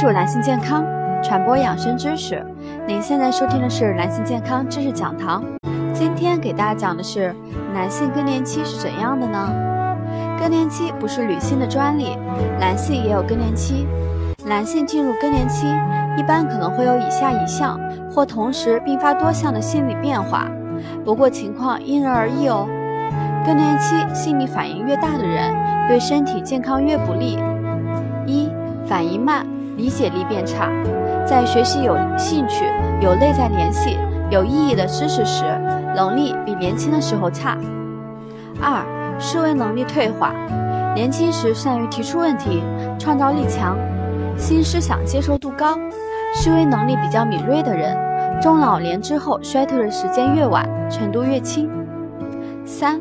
注男性健康，传播养生知识。您现在收听的是男性健康知识讲堂。今天给大家讲的是男性更年期是怎样的呢？更年期不是女性的专利，男性也有更年期。男性进入更年期，一般可能会有以下一项或同时并发多项的心理变化，不过情况因人而异哦。更年期心理反应越大的人，对身体健康越不利。一、反应慢。理解力变差，在学习有兴趣、有内在联系、有意义的知识时，能力比年轻的时候差。二、思维能力退化，年轻时善于提出问题，创造力强，新思想接受度高，思维能力比较敏锐的人，中老年之后衰退的时间越晚，程度越轻。三、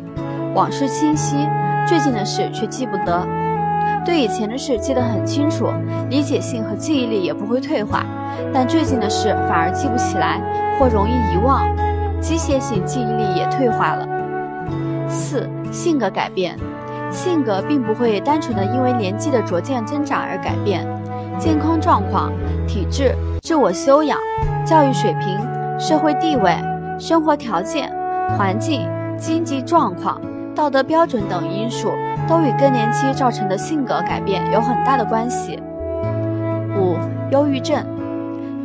往事清晰，最近的事却记不得。对以前的事记得很清楚，理解性和记忆力也不会退化，但最近的事反而记不起来或容易遗忘，机械性记忆力也退化了。四、性格改变，性格并不会单纯的因为年纪的逐渐增长而改变，健康状况、体质、自我修养、教育水平、社会地位、生活条件、环境、经济状况。道德标准等因素都与更年期造成的性格改变有很大的关系。五、忧郁症。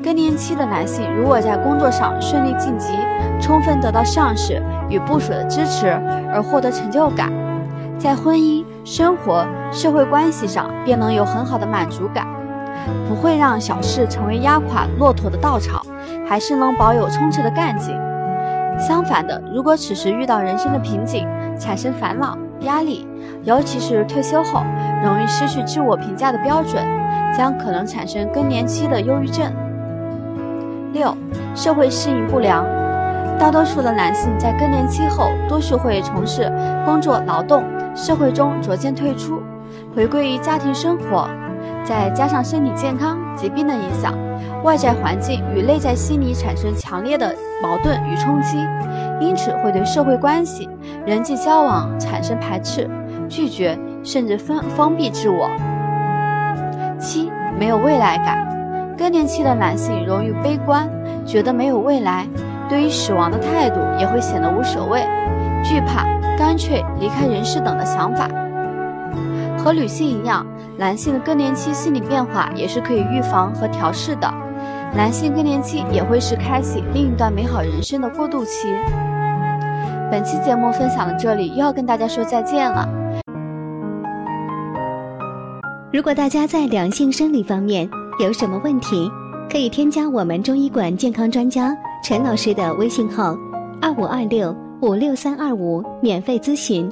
更年期的男性如果在工作上顺利晋级，充分得到上司与部属的支持而获得成就感，在婚姻、生活、社会关系上便能有很好的满足感，不会让小事成为压垮骆驼的稻草，还是能保有充斥的干劲。相反的，如果此时遇到人生的瓶颈，产生烦恼、压力，尤其是退休后容易失去自我评价的标准，将可能产生更年期的忧郁症。六、社会适应不良，大多数的男性在更年期后，多数会从事工作劳动，社会中逐渐退出，回归于家庭生活。再加上身体健康、疾病的影响，外在环境与内在心理产生强烈的矛盾与冲击，因此会对社会关系、人际交往产生排斥、拒绝，甚至封封闭自我。七、没有未来感，更年期的男性容易悲观，觉得没有未来，对于死亡的态度也会显得无所谓，惧怕、干脆离开人世等的想法。和女性一样，男性的更年期心理变化也是可以预防和调试的。男性更年期也会是开启另一段美好人生的过渡期。本期节目分享到这里，又要跟大家说再见了。如果大家在两性生理方面有什么问题，可以添加我们中医馆健康专家陈老师的微信号：二五二六五六三二五，免费咨询。